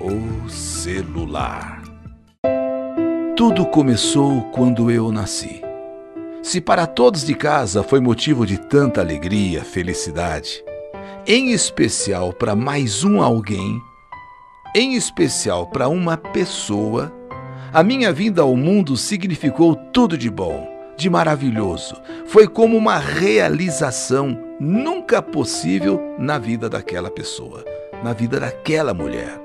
o celular. Tudo começou quando eu nasci. Se para todos de casa foi motivo de tanta alegria, felicidade, em especial para mais um alguém, em especial para uma pessoa, a minha vinda ao mundo significou tudo de bom, de maravilhoso. Foi como uma realização nunca possível na vida daquela pessoa, na vida daquela mulher.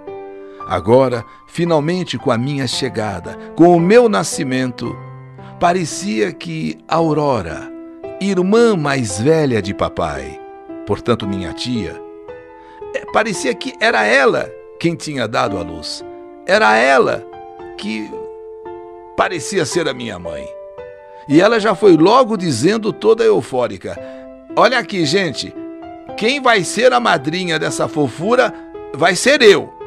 Agora, finalmente, com a minha chegada, com o meu nascimento, parecia que Aurora, irmã mais velha de papai, portanto minha tia, é, parecia que era ela quem tinha dado a luz. Era ela que parecia ser a minha mãe. E ela já foi logo dizendo toda eufórica: Olha aqui, gente, quem vai ser a madrinha dessa fofura vai ser eu.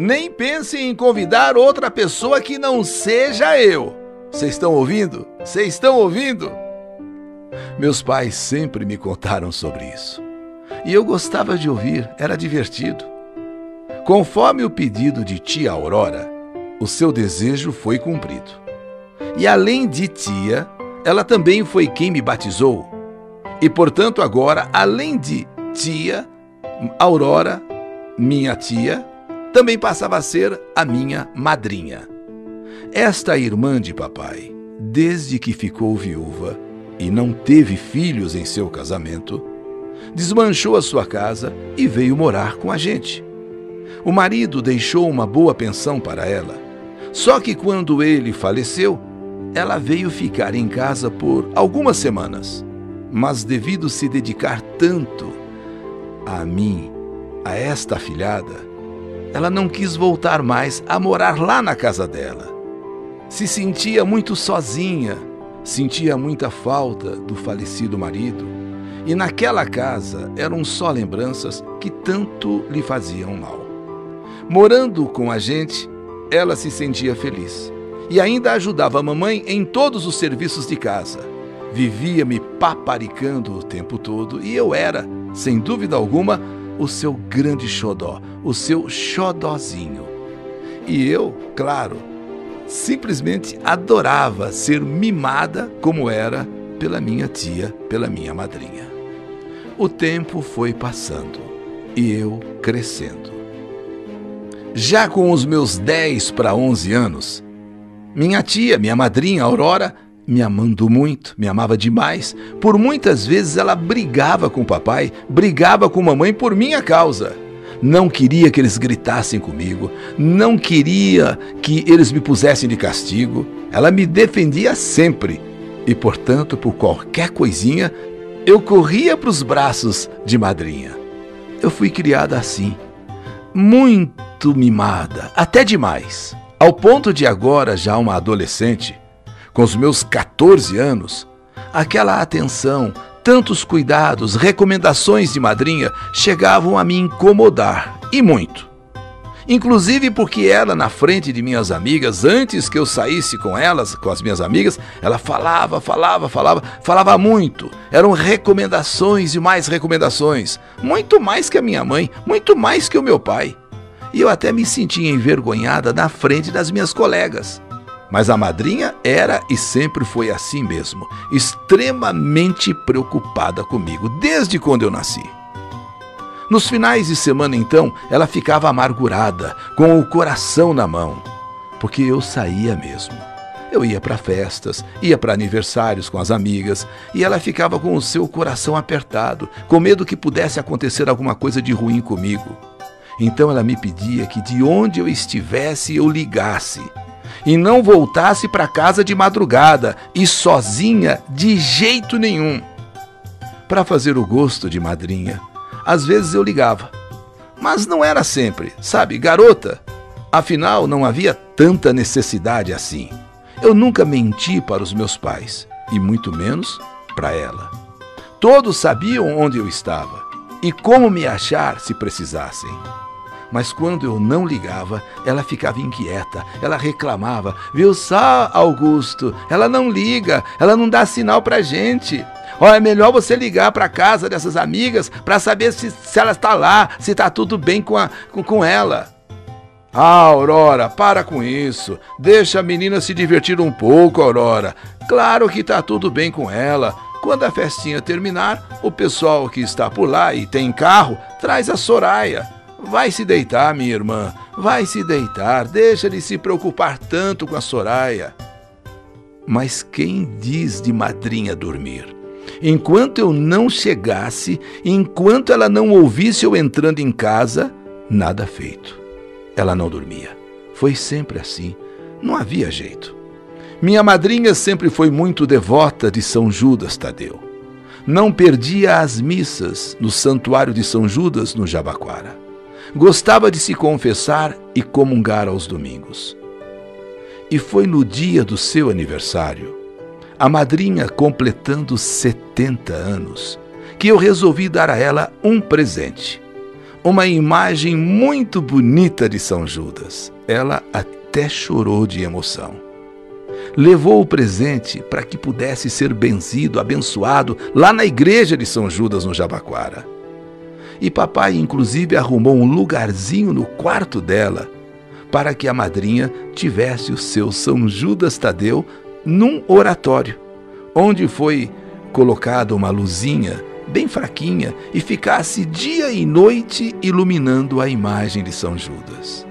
Nem pense em convidar outra pessoa que não seja eu. Vocês estão ouvindo? Vocês estão ouvindo? Meus pais sempre me contaram sobre isso. E eu gostava de ouvir, era divertido. Conforme o pedido de tia Aurora, o seu desejo foi cumprido. E além de tia, ela também foi quem me batizou. E portanto, agora, além de tia, Aurora, minha tia, também passava a ser a minha madrinha. Esta irmã de papai, desde que ficou viúva e não teve filhos em seu casamento, desmanchou a sua casa e veio morar com a gente. O marido deixou uma boa pensão para ela. Só que quando ele faleceu, ela veio ficar em casa por algumas semanas. Mas devido se dedicar tanto a mim, a esta afilhada, ela não quis voltar mais a morar lá na casa dela. Se sentia muito sozinha, sentia muita falta do falecido marido, e naquela casa eram só lembranças que tanto lhe faziam mal. Morando com a gente, ela se sentia feliz e ainda ajudava a mamãe em todos os serviços de casa. Vivia me paparicando o tempo todo e eu era, sem dúvida alguma, o seu grande xodó, o seu xodózinho. E eu, claro, simplesmente adorava ser mimada como era pela minha tia, pela minha madrinha. O tempo foi passando e eu crescendo. Já com os meus 10 para 11 anos, minha tia, minha madrinha Aurora, me amando muito, me amava demais. Por muitas vezes ela brigava com o papai, brigava com mamãe por minha causa. Não queria que eles gritassem comigo, não queria que eles me pusessem de castigo. Ela me defendia sempre e, portanto, por qualquer coisinha, eu corria para os braços de madrinha. Eu fui criada assim, muito mimada, até demais, ao ponto de agora, já uma adolescente, com os meus 14 anos, aquela atenção, tantos cuidados, recomendações de madrinha chegavam a me incomodar e muito. Inclusive porque ela, na frente de minhas amigas, antes que eu saísse com elas, com as minhas amigas, ela falava, falava, falava, falava muito. Eram recomendações e mais recomendações. Muito mais que a minha mãe, muito mais que o meu pai. E eu até me sentia envergonhada na frente das minhas colegas. Mas a madrinha era e sempre foi assim mesmo, extremamente preocupada comigo, desde quando eu nasci. Nos finais de semana, então, ela ficava amargurada, com o coração na mão, porque eu saía mesmo. Eu ia para festas, ia para aniversários com as amigas, e ela ficava com o seu coração apertado, com medo que pudesse acontecer alguma coisa de ruim comigo. Então ela me pedia que de onde eu estivesse eu ligasse e não voltasse para casa de madrugada e sozinha de jeito nenhum. Para fazer o gosto de madrinha, às vezes eu ligava, mas não era sempre, sabe, garota. Afinal, não havia tanta necessidade assim. Eu nunca menti para os meus pais, e muito menos para ela. Todos sabiam onde eu estava e como me achar se precisassem. Mas quando eu não ligava, ela ficava inquieta, ela reclamava. Viu só, Augusto? Ela não liga, ela não dá sinal pra gente. Ó, é melhor você ligar para casa dessas amigas para saber se, se ela está lá, se está tudo bem com, a, com, com ela. Ah, Aurora, para com isso. Deixa a menina se divertir um pouco, Aurora. Claro que tá tudo bem com ela. Quando a festinha terminar, o pessoal que está por lá e tem carro traz a Soraya. Vai se deitar, minha irmã. Vai se deitar. Deixa de se preocupar tanto com a Soraya. Mas quem diz de madrinha dormir? Enquanto eu não chegasse, enquanto ela não ouvisse eu entrando em casa, nada feito. Ela não dormia. Foi sempre assim. Não havia jeito. Minha madrinha sempre foi muito devota de São Judas Tadeu. Não perdia as missas no santuário de São Judas, no Jabaquara. Gostava de se confessar e comungar aos domingos. E foi no dia do seu aniversário a madrinha completando 70 anos, que eu resolvi dar a ela um presente. Uma imagem muito bonita de São Judas. Ela até chorou de emoção. Levou o presente para que pudesse ser benzido, abençoado lá na igreja de São Judas, no Jabaquara. E papai, inclusive, arrumou um lugarzinho no quarto dela para que a madrinha tivesse o seu São Judas Tadeu num oratório, onde foi colocada uma luzinha bem fraquinha e ficasse dia e noite iluminando a imagem de São Judas.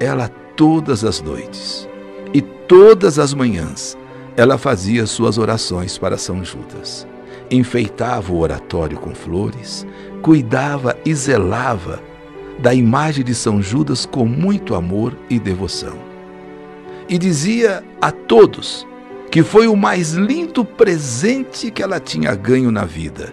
Ela todas as noites e todas as manhãs ela fazia suas orações para São Judas. Enfeitava o oratório com flores, cuidava e zelava da imagem de São Judas com muito amor e devoção e dizia a todos que foi o mais lindo presente que ela tinha ganho na vida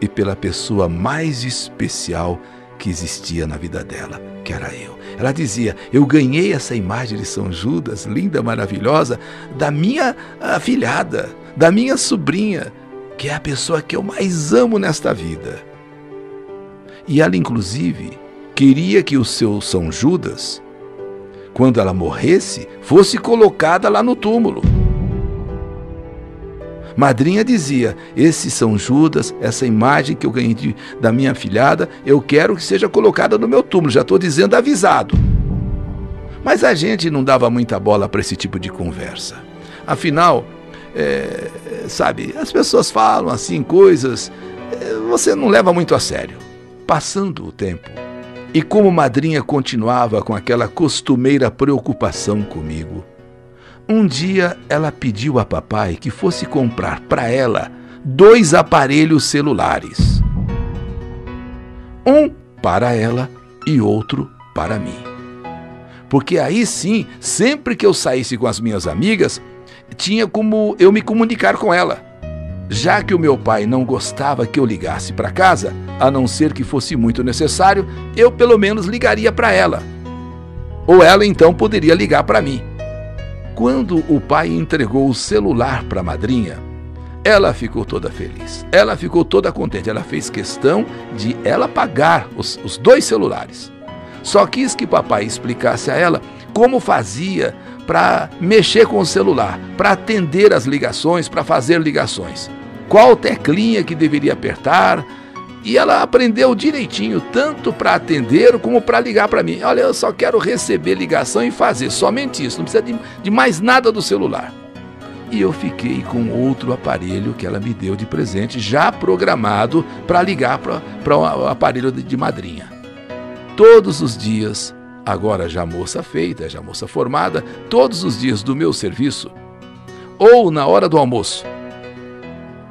e pela pessoa mais especial que existia na vida dela, que era eu. Ela dizia: Eu ganhei essa imagem de São Judas, linda, maravilhosa, da minha afilhada, da minha sobrinha, que é a pessoa que eu mais amo nesta vida. E ela, inclusive, queria que o seu São Judas quando ela morresse, fosse colocada lá no túmulo. Madrinha dizia: Esse São Judas, essa imagem que eu ganhei de, da minha filhada, eu quero que seja colocada no meu túmulo. Já estou dizendo avisado. Mas a gente não dava muita bola para esse tipo de conversa. Afinal, é, sabe, as pessoas falam assim coisas, é, você não leva muito a sério. Passando o tempo, e como madrinha continuava com aquela costumeira preocupação comigo, um dia ela pediu a papai que fosse comprar para ela dois aparelhos celulares. Um para ela e outro para mim. Porque aí sim, sempre que eu saísse com as minhas amigas, tinha como eu me comunicar com ela. Já que o meu pai não gostava que eu ligasse para casa, a não ser que fosse muito necessário, eu pelo menos ligaria para ela. Ou ela então poderia ligar para mim. Quando o pai entregou o celular para a madrinha, ela ficou toda feliz. Ela ficou toda contente. Ela fez questão de ela pagar os, os dois celulares. Só quis que papai explicasse a ela como fazia para mexer com o celular, para atender as ligações, para fazer ligações qual teclinha que deveria apertar. E ela aprendeu direitinho, tanto para atender como para ligar para mim. Olha, eu só quero receber ligação e fazer, somente isso, não precisa de, de mais nada do celular. E eu fiquei com outro aparelho que ela me deu de presente, já programado para ligar para o aparelho de, de madrinha. Todos os dias, agora já moça feita, já moça formada, todos os dias do meu serviço, ou na hora do almoço,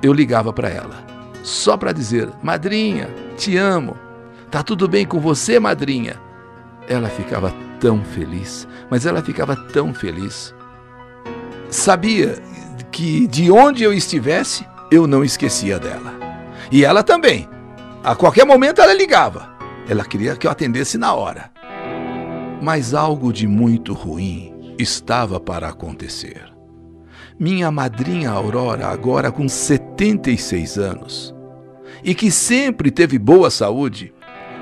eu ligava para ela, só para dizer: Madrinha, te amo. Tá tudo bem com você, madrinha? Ela ficava tão feliz, mas ela ficava tão feliz. Sabia que de onde eu estivesse, eu não esquecia dela. E ela também. A qualquer momento ela ligava. Ela queria que eu atendesse na hora. Mas algo de muito ruim estava para acontecer minha madrinha Aurora, agora com 76 anos, e que sempre teve boa saúde,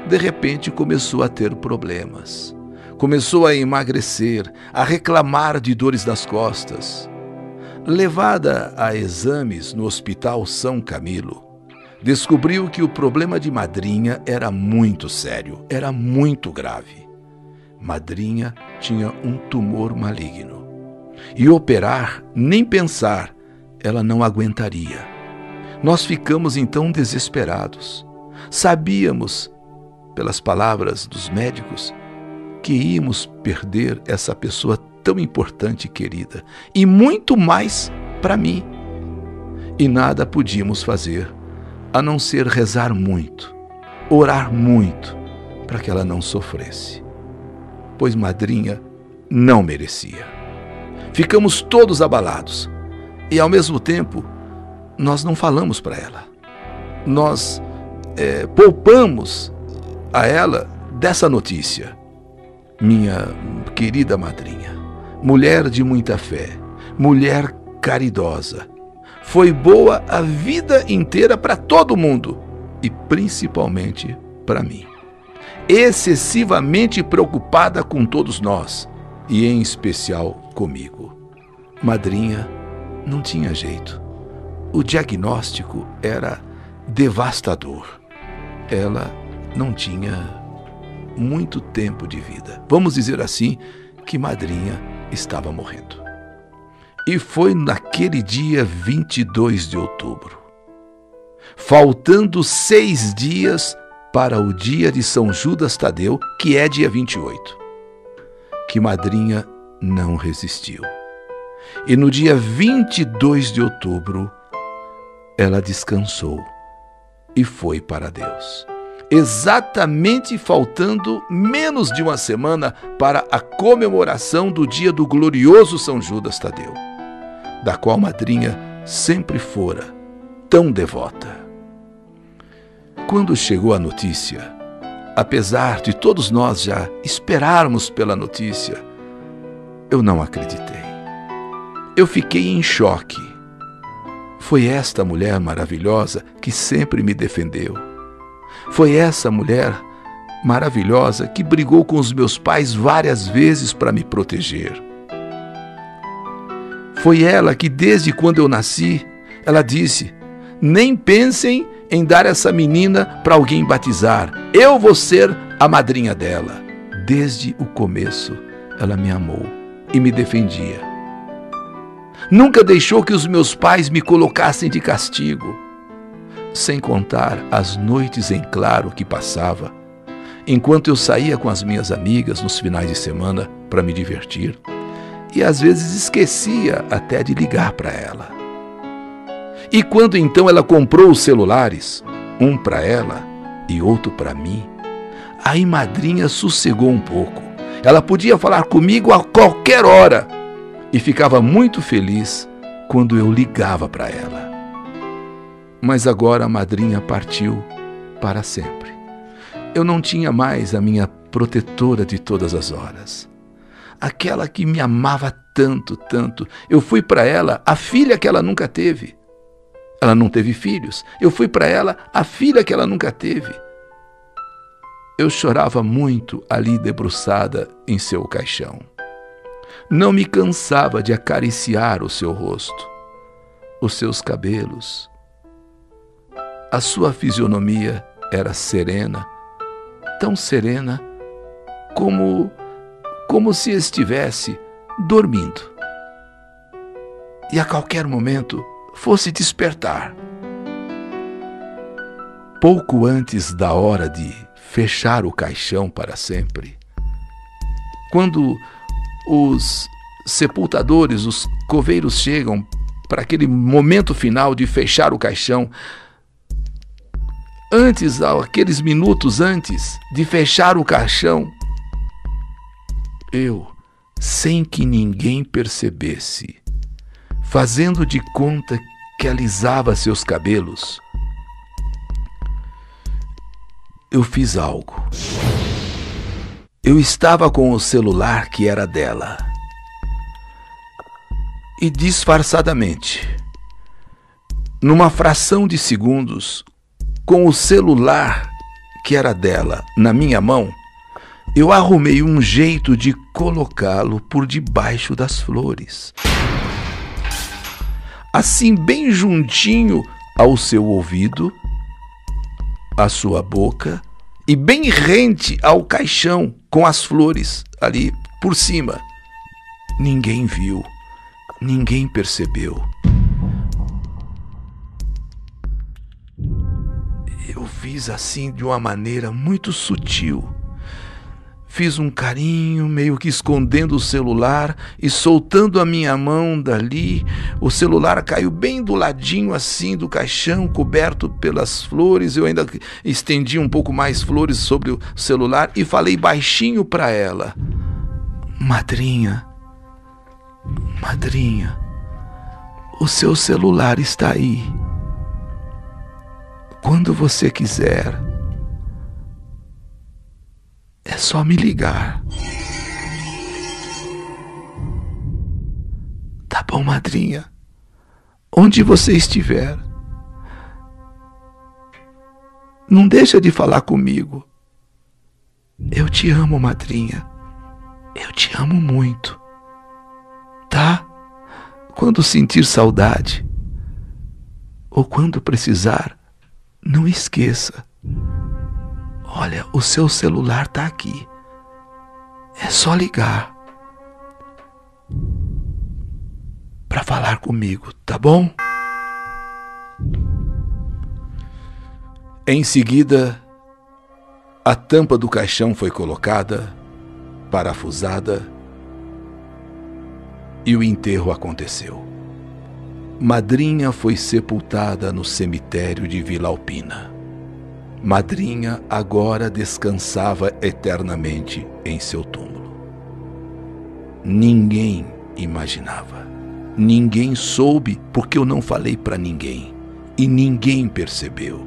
de repente começou a ter problemas. Começou a emagrecer, a reclamar de dores nas costas. Levada a exames no Hospital São Camilo, descobriu que o problema de madrinha era muito sério, era muito grave. Madrinha tinha um tumor maligno. E operar, nem pensar, ela não aguentaria. Nós ficamos então desesperados. Sabíamos, pelas palavras dos médicos, que íamos perder essa pessoa tão importante e querida, e muito mais para mim. E nada podíamos fazer a não ser rezar muito, orar muito, para que ela não sofresse. Pois madrinha não merecia. Ficamos todos abalados e, ao mesmo tempo, nós não falamos para ela. Nós é, poupamos a ela dessa notícia. Minha querida madrinha, mulher de muita fé, mulher caridosa, foi boa a vida inteira para todo mundo e principalmente para mim. Excessivamente preocupada com todos nós e em especial comigo. Madrinha não tinha jeito. O diagnóstico era devastador. Ela não tinha muito tempo de vida. Vamos dizer assim que Madrinha estava morrendo. E foi naquele dia 22 de outubro, faltando seis dias para o dia de São Judas Tadeu, que é dia 28, que Madrinha não resistiu. E no dia 22 de outubro, ela descansou e foi para Deus. Exatamente faltando menos de uma semana para a comemoração do dia do glorioso São Judas Tadeu da qual madrinha sempre fora tão devota. Quando chegou a notícia, apesar de todos nós já esperarmos pela notícia, eu não acreditei. Eu fiquei em choque. Foi esta mulher maravilhosa que sempre me defendeu. Foi essa mulher maravilhosa que brigou com os meus pais várias vezes para me proteger. Foi ela que, desde quando eu nasci, ela disse: Nem pensem em dar essa menina para alguém batizar. Eu vou ser a madrinha dela. Desde o começo, ela me amou e me defendia. Nunca deixou que os meus pais me colocassem de castigo. Sem contar as noites em claro que passava, enquanto eu saía com as minhas amigas nos finais de semana para me divertir e às vezes esquecia até de ligar para ela. E quando então ela comprou os celulares, um para ela e outro para mim, aí madrinha sossegou um pouco. Ela podia falar comigo a qualquer hora e ficava muito feliz quando eu ligava para ela. Mas agora a madrinha partiu para sempre. Eu não tinha mais a minha protetora de todas as horas aquela que me amava tanto, tanto. Eu fui para ela a filha que ela nunca teve. Ela não teve filhos. Eu fui para ela a filha que ela nunca teve. Eu chorava muito ali debruçada em seu caixão. Não me cansava de acariciar o seu rosto, os seus cabelos. A sua fisionomia era serena, tão serena como como se estivesse dormindo. E a qualquer momento fosse despertar. Pouco antes da hora de fechar o caixão para sempre, quando os sepultadores, os coveiros chegam para aquele momento final de fechar o caixão, antes, aqueles minutos antes de fechar o caixão, eu, sem que ninguém percebesse, fazendo de conta que alisava seus cabelos, eu fiz algo. Eu estava com o celular que era dela. E disfarçadamente, numa fração de segundos, com o celular que era dela na minha mão, eu arrumei um jeito de colocá-lo por debaixo das flores. Assim, bem juntinho ao seu ouvido, à sua boca e bem rente ao caixão com as flores ali por cima. Ninguém viu, ninguém percebeu. Eu fiz assim de uma maneira muito sutil Fiz um carinho, meio que escondendo o celular e soltando a minha mão dali. O celular caiu bem do ladinho assim do caixão, coberto pelas flores. Eu ainda estendi um pouco mais flores sobre o celular e falei baixinho para ela: Madrinha, madrinha, o seu celular está aí. Quando você quiser é só me ligar. Tá bom, madrinha. Onde você estiver, não deixa de falar comigo. Eu te amo, madrinha. Eu te amo muito. Tá? Quando sentir saudade ou quando precisar, não esqueça. Olha, o seu celular está aqui. É só ligar para falar comigo, tá bom? Em seguida, a tampa do caixão foi colocada, parafusada e o enterro aconteceu. Madrinha foi sepultada no cemitério de Vila Alpina madrinha agora descansava eternamente em seu túmulo. Ninguém imaginava, ninguém soube porque eu não falei para ninguém, e ninguém percebeu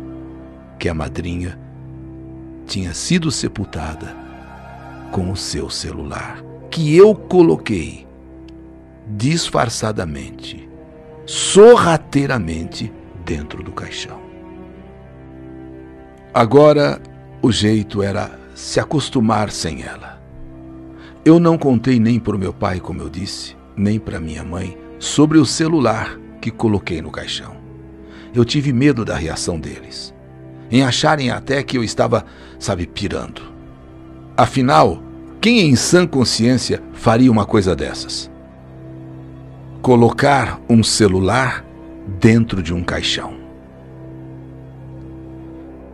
que a madrinha tinha sido sepultada com o seu celular, que eu coloquei disfarçadamente, sorrateiramente dentro do caixão. Agora o jeito era se acostumar sem ela. Eu não contei nem para o meu pai, como eu disse, nem para minha mãe sobre o celular que coloquei no caixão. Eu tive medo da reação deles, em acharem até que eu estava, sabe, pirando. Afinal, quem em sã consciência faria uma coisa dessas? Colocar um celular dentro de um caixão.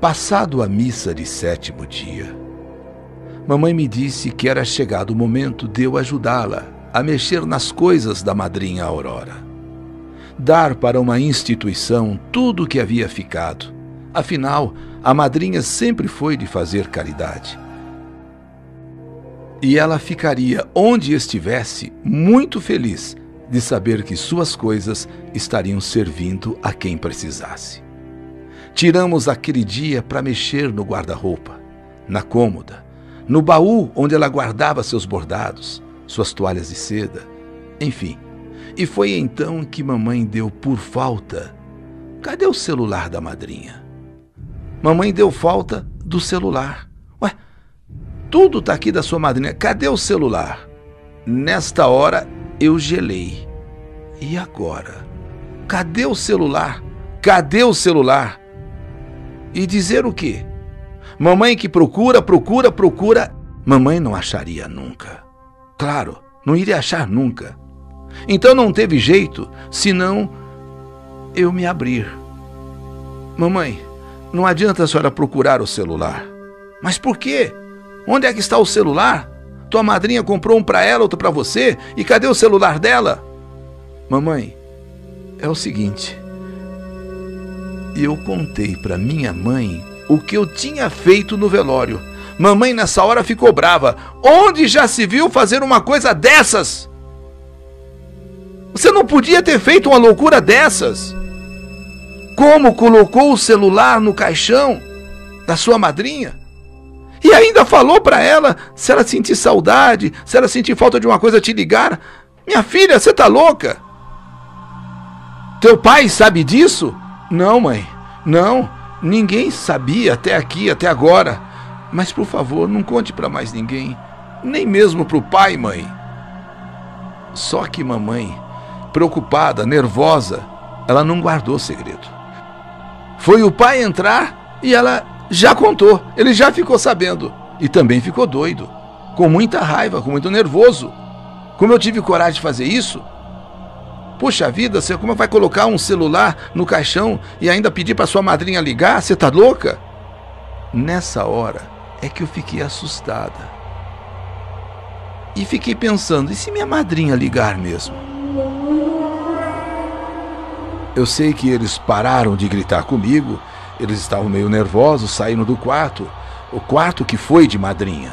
Passado a missa de sétimo dia, mamãe me disse que era chegado o momento de eu ajudá-la a mexer nas coisas da madrinha Aurora. Dar para uma instituição tudo o que havia ficado. Afinal, a madrinha sempre foi de fazer caridade. E ela ficaria onde estivesse muito feliz de saber que suas coisas estariam servindo a quem precisasse. Tiramos aquele dia para mexer no guarda-roupa, na cômoda, no baú onde ela guardava seus bordados, suas toalhas de seda, enfim. E foi então que mamãe deu por falta. Cadê o celular da madrinha? Mamãe deu falta do celular. Ué, tudo tá aqui da sua madrinha. Cadê o celular? Nesta hora eu gelei. E agora? Cadê o celular? Cadê o celular? E dizer o quê? Mamãe que procura, procura, procura, mamãe não acharia nunca. Claro, não iria achar nunca. Então não teve jeito senão eu me abrir. Mamãe, não adianta a senhora procurar o celular. Mas por quê? Onde é que está o celular? Tua madrinha comprou um para ela, outro para você, e cadê o celular dela? Mamãe, é o seguinte, eu contei para minha mãe o que eu tinha feito no velório. Mamãe nessa hora ficou brava. Onde já se viu fazer uma coisa dessas? Você não podia ter feito uma loucura dessas. Como colocou o celular no caixão da sua madrinha? E ainda falou para ela se ela sentir saudade, se ela sentir falta de uma coisa te ligar. Minha filha, você tá louca? Teu pai sabe disso? Não, mãe. Não. Ninguém sabia até aqui, até agora. Mas por favor, não conte para mais ninguém, nem mesmo para o pai mãe. Só que mamãe, preocupada, nervosa, ela não guardou segredo. Foi o pai entrar e ela já contou, ele já ficou sabendo e também ficou doido, com muita raiva, com muito nervoso. Como eu tive coragem de fazer isso? Puxa vida, você como vai colocar um celular no caixão e ainda pedir para sua madrinha ligar? Você tá louca? Nessa hora é que eu fiquei assustada. E fiquei pensando, e se minha madrinha ligar mesmo? Eu sei que eles pararam de gritar comigo, eles estavam meio nervosos, saíram do quarto, o quarto que foi de madrinha.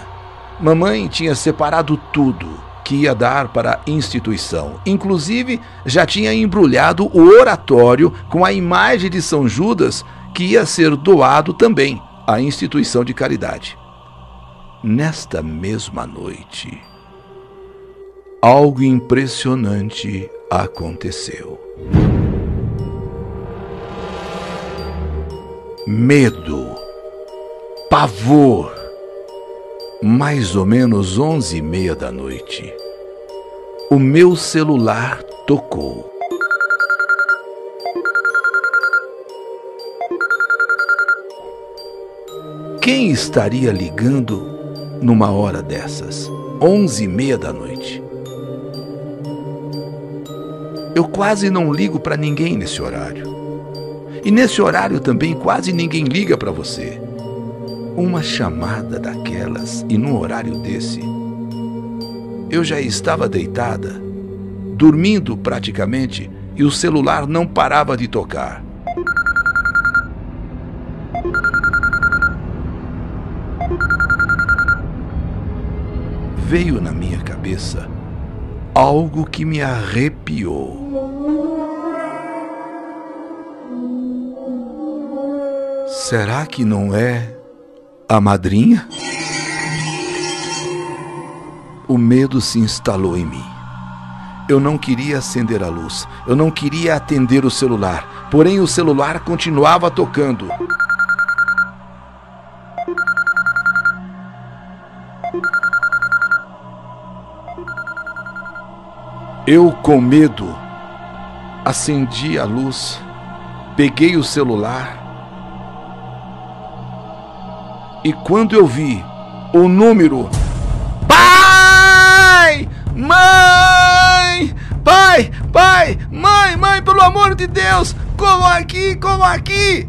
Mamãe tinha separado tudo que ia dar para a instituição. Inclusive, já tinha embrulhado o oratório com a imagem de São Judas que ia ser doado também à instituição de caridade. Nesta mesma noite, algo impressionante aconteceu. Medo, pavor, mais ou menos onze e meia da noite, o meu celular tocou. Quem estaria ligando numa hora dessas, onze e meia da noite? Eu quase não ligo para ninguém nesse horário. E nesse horário também quase ninguém liga para você uma chamada daquelas e num horário desse. Eu já estava deitada, dormindo praticamente, e o celular não parava de tocar. Veio na minha cabeça algo que me arrepiou. Será que não é a madrinha? O medo se instalou em mim. Eu não queria acender a luz, eu não queria atender o celular, porém o celular continuava tocando. Eu, com medo, acendi a luz, peguei o celular e quando eu vi o número Pai! Mãe! Pai! Pai! Mãe! Mãe, pelo amor de Deus! Como aqui? Como aqui?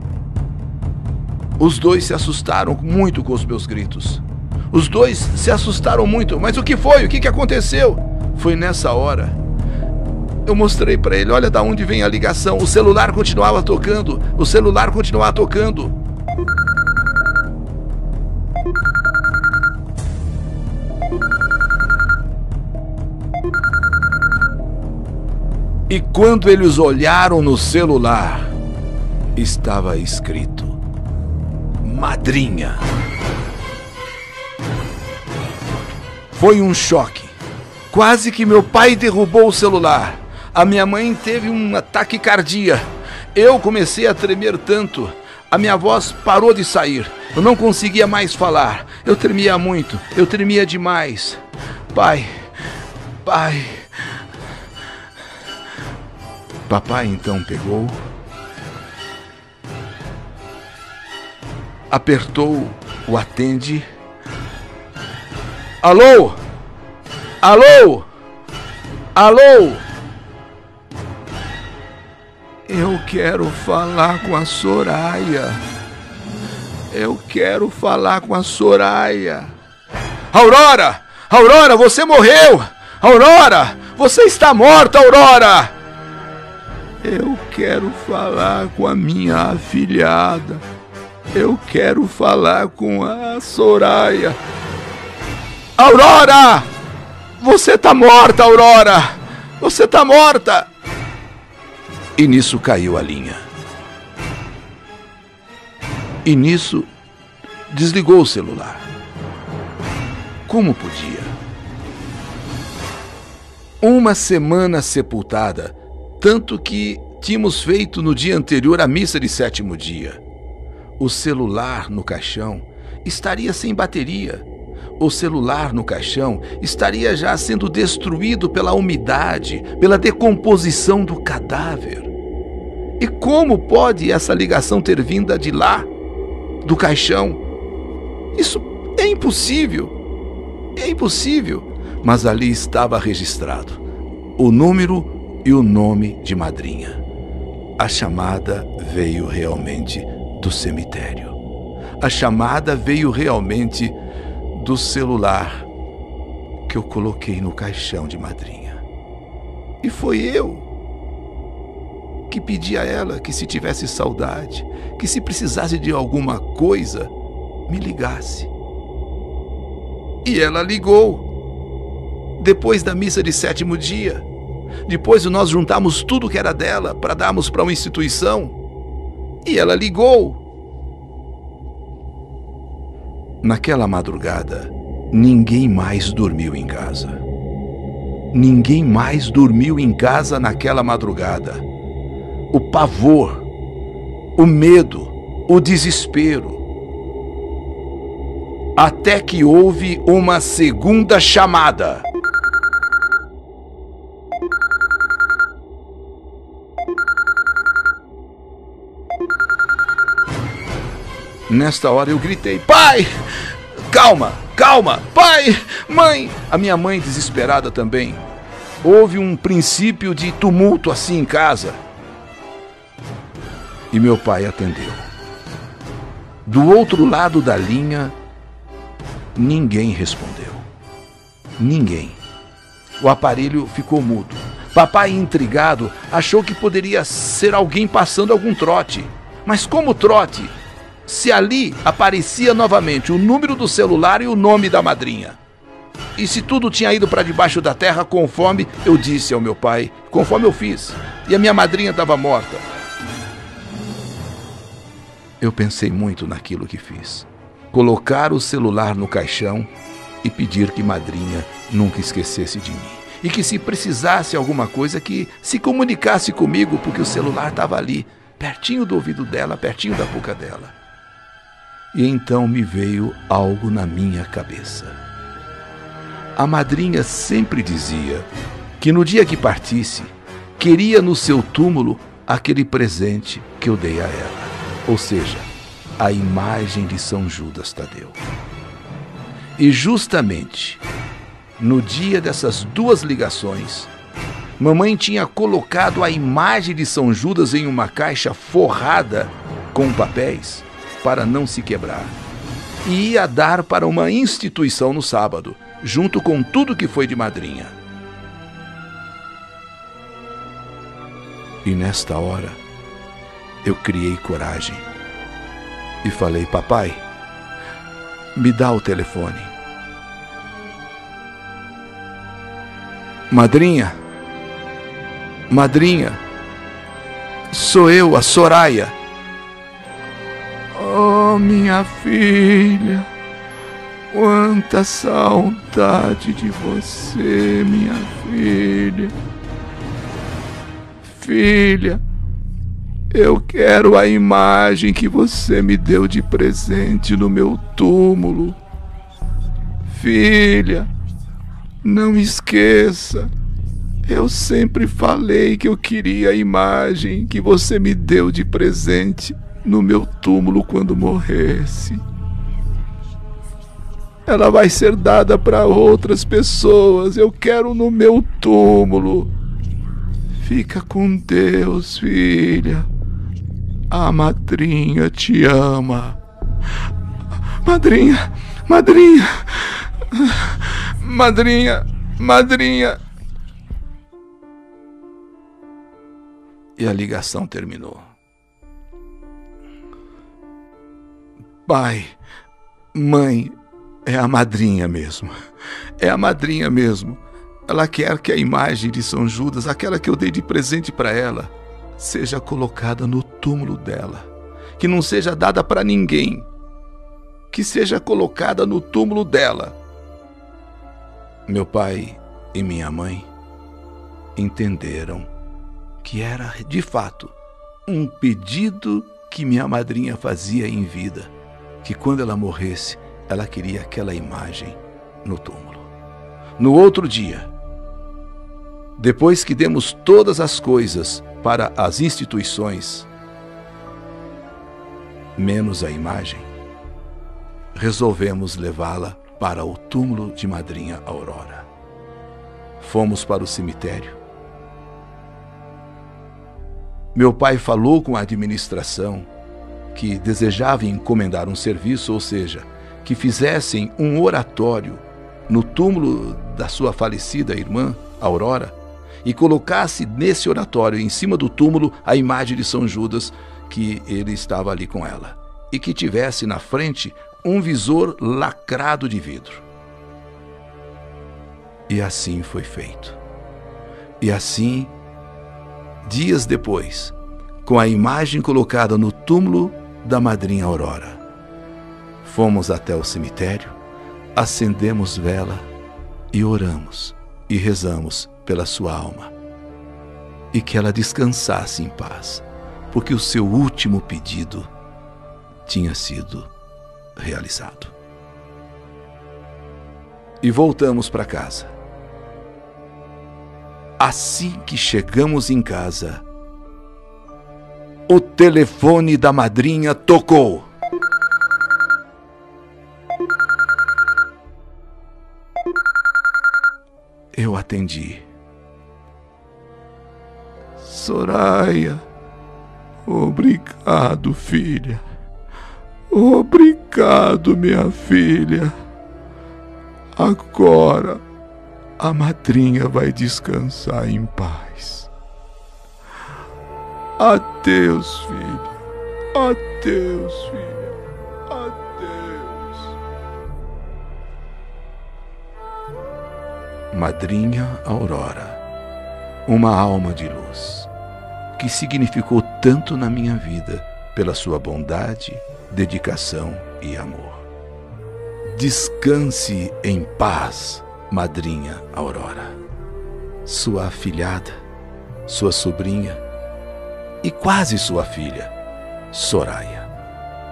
Os dois se assustaram muito com os meus gritos. Os dois se assustaram muito. Mas o que foi? O que, que aconteceu? Foi nessa hora. Eu mostrei para ele, olha da onde vem a ligação. O celular continuava tocando. O celular continuava tocando. E quando eles olharam no celular, estava escrito: Madrinha. Foi um choque. Quase que meu pai derrubou o celular. A minha mãe teve um ataque cardíaco. Eu comecei a tremer tanto. A minha voz parou de sair. Eu não conseguia mais falar. Eu tremia muito. Eu tremia demais. Pai, pai. Papai então pegou, apertou o atende. Alô? Alô? Alô? Eu quero falar com a Soraya. Eu quero falar com a Soraya. Aurora! Aurora, você morreu! Aurora! Você está morta, Aurora! Eu quero falar com a minha afilhada. Eu quero falar com a Soraya. Aurora! Você tá morta, Aurora! Você tá morta! E nisso caiu a linha. E nisso desligou o celular. Como podia? Uma semana sepultada tanto que tínhamos feito no dia anterior a missa de sétimo dia. o celular no caixão estaria sem bateria. O celular no caixão estaria já sendo destruído pela umidade, pela decomposição do cadáver. E como pode essa ligação ter vindo de lá, do caixão? Isso é impossível. É impossível. Mas ali estava registrado o número e o nome de madrinha. A chamada veio realmente do cemitério. A chamada veio realmente do celular que eu coloquei no caixão de madrinha. E foi eu que pedi a ela que, se tivesse saudade, que se precisasse de alguma coisa, me ligasse. E ela ligou. Depois da missa de sétimo dia. Depois nós juntamos tudo que era dela para darmos para uma instituição. E ela ligou. Naquela madrugada, ninguém mais dormiu em casa. Ninguém mais dormiu em casa naquela madrugada. O pavor, o medo, o desespero. Até que houve uma segunda chamada. Nesta hora eu gritei: Pai! Calma, calma! Pai! Mãe! A minha mãe desesperada também. Houve um princípio de tumulto assim em casa. E meu pai atendeu. Do outro lado da linha, ninguém respondeu. Ninguém. O aparelho ficou mudo. Papai, intrigado, achou que poderia ser alguém passando algum trote. Mas como trote? Se ali aparecia novamente o número do celular e o nome da madrinha. E se tudo tinha ido para debaixo da terra conforme eu disse ao meu pai, conforme eu fiz, e a minha madrinha estava morta. Eu pensei muito naquilo que fiz. Colocar o celular no caixão e pedir que madrinha nunca esquecesse de mim. E que se precisasse alguma coisa que se comunicasse comigo, porque o celular estava ali, pertinho do ouvido dela, pertinho da boca dela. E então me veio algo na minha cabeça. A madrinha sempre dizia que no dia que partisse, queria no seu túmulo aquele presente que eu dei a ela, ou seja, a imagem de São Judas Tadeu. E justamente no dia dessas duas ligações, mamãe tinha colocado a imagem de São Judas em uma caixa forrada com papéis para não se quebrar. E ia dar para uma instituição no sábado, junto com tudo que foi de madrinha. E nesta hora, eu criei coragem e falei: Papai, me dá o telefone. Madrinha, madrinha, sou eu, a Soraya. Oh, minha filha, quanta saudade de você, minha filha. Filha, eu quero a imagem que você me deu de presente no meu túmulo. Filha, não esqueça. Eu sempre falei que eu queria a imagem que você me deu de presente no meu túmulo quando morresse. Ela vai ser dada para outras pessoas. Eu quero no meu túmulo. Fica com Deus, filha. A madrinha te ama. Madrinha, madrinha, madrinha, madrinha. E a ligação terminou. Pai, mãe, é a madrinha mesmo. É a madrinha mesmo. Ela quer que a imagem de São Judas, aquela que eu dei de presente para ela, seja colocada no túmulo dela. Que não seja dada para ninguém. Que seja colocada no túmulo dela. Meu pai e minha mãe entenderam que era de fato um pedido que minha madrinha fazia em vida, que quando ela morresse, ela queria aquela imagem no túmulo. No outro dia, depois que demos todas as coisas para as instituições, menos a imagem, resolvemos levá-la para o túmulo de Madrinha Aurora. Fomos para o cemitério. Meu pai falou com a administração que desejava encomendar um serviço, ou seja, que fizessem um oratório no túmulo da sua falecida irmã, Aurora, e colocasse nesse oratório, em cima do túmulo, a imagem de São Judas, que ele estava ali com ela, e que tivesse na frente um visor lacrado de vidro. E assim foi feito. E assim, dias depois, com a imagem colocada no túmulo da madrinha Aurora, fomos até o cemitério, acendemos vela e oramos e rezamos pela sua alma e que ela descansasse em paz, porque o seu último pedido tinha sido realizado. E voltamos para casa. Assim que chegamos em casa, o telefone da madrinha tocou. Eu atendi. Soraya, obrigado, filha. Obrigado, minha filha. Agora a madrinha vai descansar em paz. Adeus, filha. Adeus, filha. Adeus. Madrinha Aurora, uma alma de luz, que significou tanto na minha vida pela sua bondade dedicação e amor. Descanse em paz, madrinha Aurora. Sua afilhada, sua sobrinha e quase sua filha, Soraya.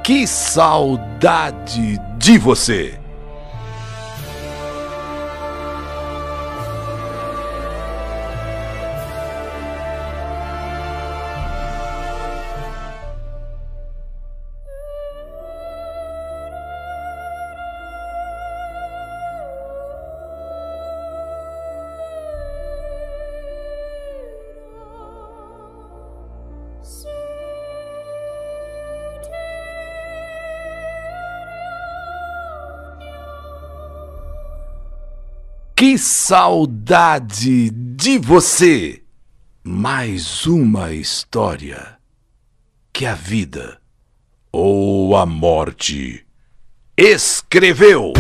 Que saudade de você! Que saudade de você! Mais uma história que a vida ou a morte escreveu.